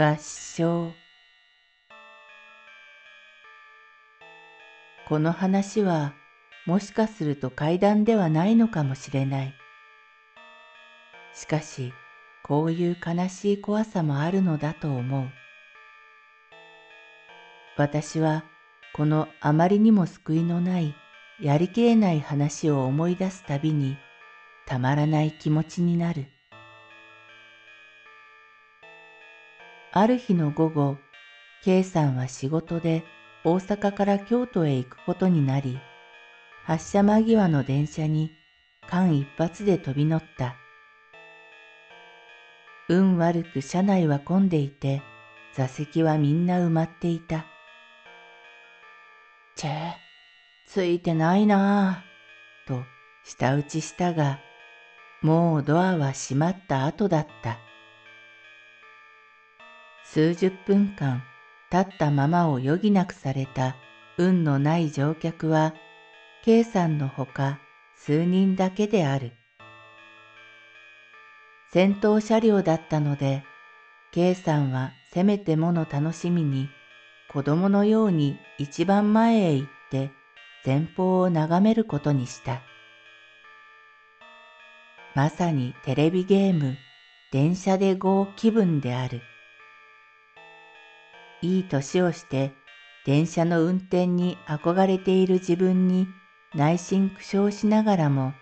合唱この話はもしかすると怪談ではないのかもしれない。しかしこういう悲しい怖さもあるのだと思う。私はこのあまりにも救いのないやりきれない話を思い出すたびにたまらない気持ちになる。ある日の午後、K さんは仕事で大阪から京都へ行くことになり、発車間際の電車に間一髪で飛び乗った。運悪く車内は混んでいて、座席はみんな埋まっていた。チェ、ついてないなぁ、と舌打ちしたが、もうドアは閉まった後だった。数十分間立ったままを余儀なくされた運のない乗客は、K さんのほか数人だけである。先頭車両だったので、K さんはせめてもの楽しみに子供のように一番前へ行って前方を眺めることにした。まさにテレビゲーム、電車で GO 気分である。いい年をして電車の運転に憧れている自分に内心苦笑しながらも、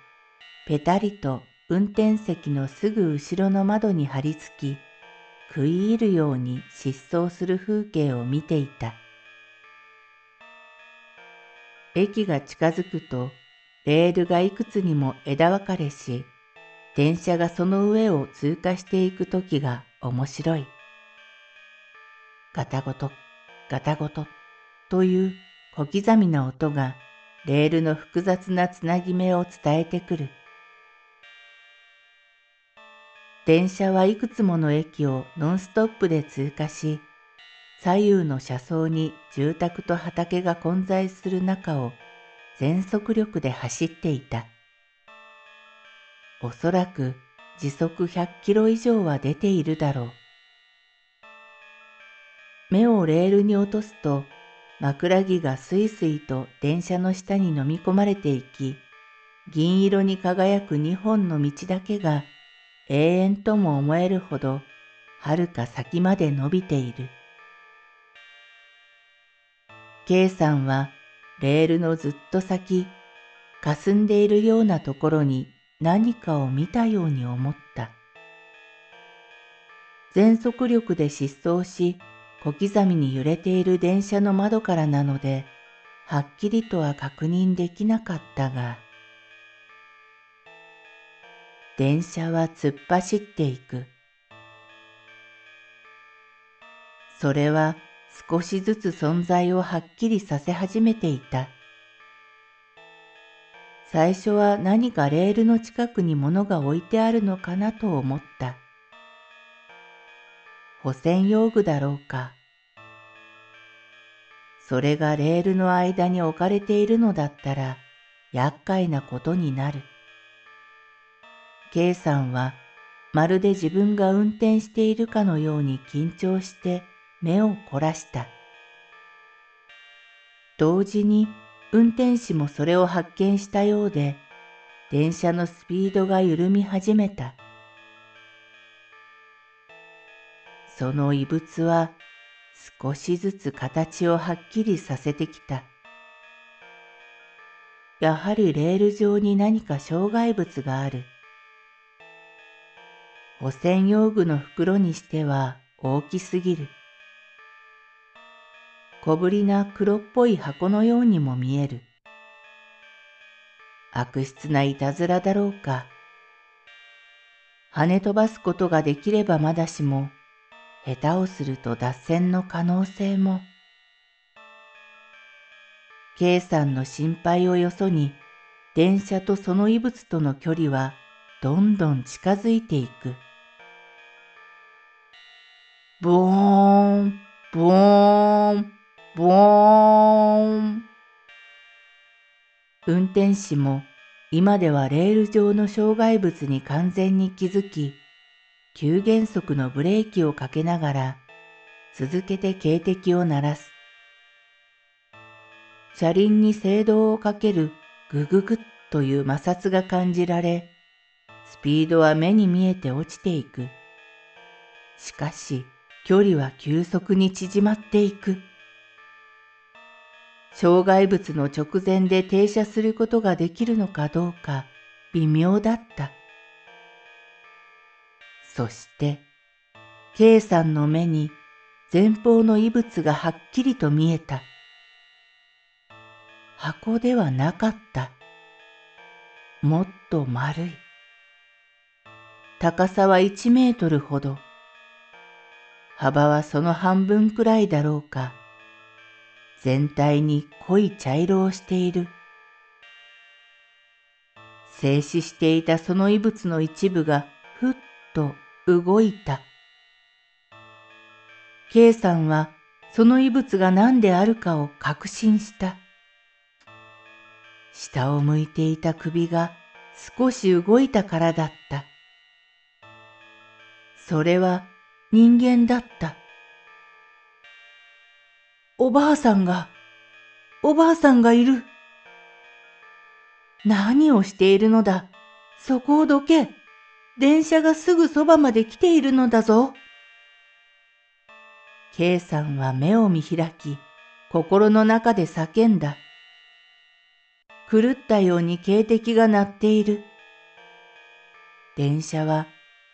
ぺたりと運転席のすぐ後ろの窓に張り付き、食い入るように疾走する風景を見ていた。駅が近づくと、レールがいくつにも枝分かれし、電車がその上を通過していく時が面白い。ガタゴト、ガタゴトという小刻みな音がレールの複雑なつなぎ目を伝えてくる。電車はいくつもの駅をノンストップで通過し、左右の車窓に住宅と畑が混在する中を全速力で走っていた。おそらく時速100キロ以上は出ているだろう。目をレールに落とすと枕木がスイスイと電車の下に飲み込まれていき、銀色に輝く二本の道だけが永遠とも思えるほど遥か先まで伸びている。K さんはレールのずっと先、霞んでいるようなところに何かを見たように思った。全速力で疾走し、小刻みに揺れている電車の窓からなので、はっきりとは確認できなかったが、電車は突っ走っていく。それは少しずつ存在をはっきりさせ始めていた。最初は何かレールの近くに物が置いてあるのかなと思った。保線用具だろうか。それがレールの間に置かれているのだったら厄介なことになる。K さんはまるで自分が運転しているかのように緊張して目を凝らした。同時に運転士もそれを発見したようで、電車のスピードが緩み始めた。その異物は少しずつ形をはっきりさせてきた。やはりレール上に何か障害物がある。汚染用具の袋にしては大きすぎる。小ぶりな黒っぽい箱のようにも見える。悪質ないたずらだろうか。跳ね飛ばすことができればまだしも、下手をすると脱線の可能性も。K さんの心配をよそに、電車とその異物との距離はどんどん近づいていく。ボーン、ボーン、ボーン。運転士も今ではレール上の障害物に完全に気づき、急減速のブレーキをかけながら続けて警笛を鳴らす。車輪に制動をかけるグググッという摩擦が感じられ、スピードは目に見えて落ちていく。しかし、距離は急速に縮まっていく。障害物の直前で停車することができるのかどうか微妙だった。そして、K さんの目に前方の異物がはっきりと見えた。箱ではなかった。もっと丸い。高さは1メートルほど。幅はその半分くらいだろうか。全体に濃い茶色をしている。静止していたその異物の一部がふっと動いた。K さんはその異物が何であるかを確信した。下を向いていた首が少し動いたからだった。それは人間だった。おばあさんが、おばあさんがいる。何をしているのだ。そこをどけ。電車がすぐそばまで来ているのだぞ。K さんは目を見開き、心の中で叫んだ。狂ったように警笛が鳴っている。電車は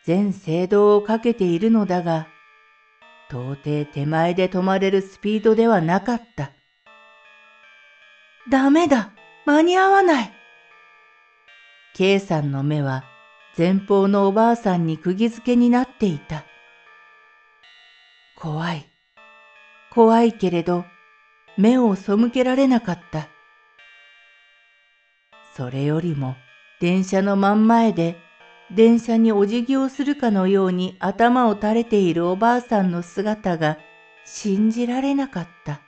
全制動をかけているのだが、到底手前で止まれるスピードではなかった。ダメだ間に合わない !K さんの目は前方のおばあさんに釘付けになっていた。怖い。怖いけれど、目を背けられなかった。それよりも電車の真ん前で電車にお辞儀をするかのように頭を垂れているおばあさんの姿が信じられなかった。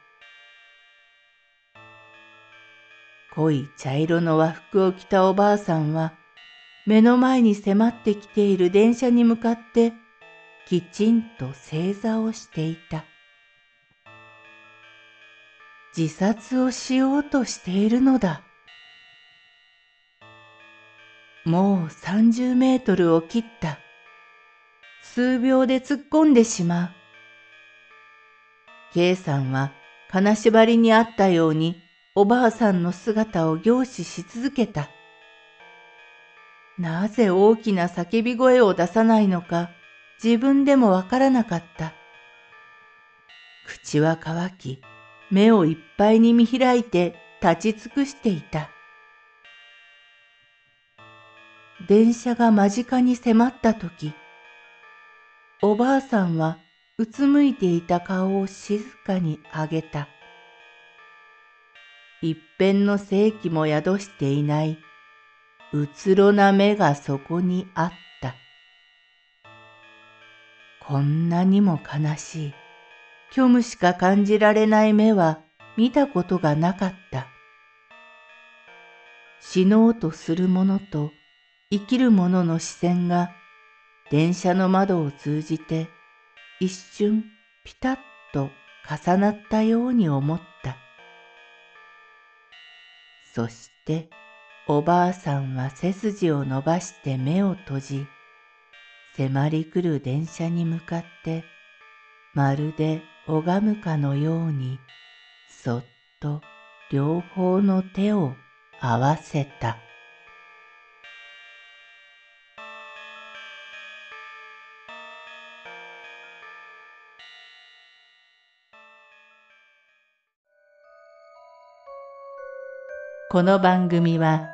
濃い茶色の和服を着たおばあさんは目の前に迫ってきている電車に向かってきちんと正座をしていた。自殺をしようとしているのだ。もう30メートルを切った。数秒で突っ込んでしまう。K さんは金縛りにあったようにおばあさんの姿を凝視し続けた。なぜ大きな叫び声を出さないのか自分でもわからなかった。口は乾き、目をいっぱいに見開いて立ち尽くしていた。電車が間近に迫った時、おばあさんはうつむいていた顔を静かに上げた。一辺の正気も宿していないうつろな目がそこにあった。こんなにも悲しい、虚無しか感じられない目は見たことがなかった。死のうとする者と生きる者の視線が電車の窓を通じて一瞬ピタッと重なったように思った。そしておばあさんは背筋を伸ばして目を閉じ、迫り来る電車に向かってまるで拝むかのようにそっと両方の手を合わせた。この番組は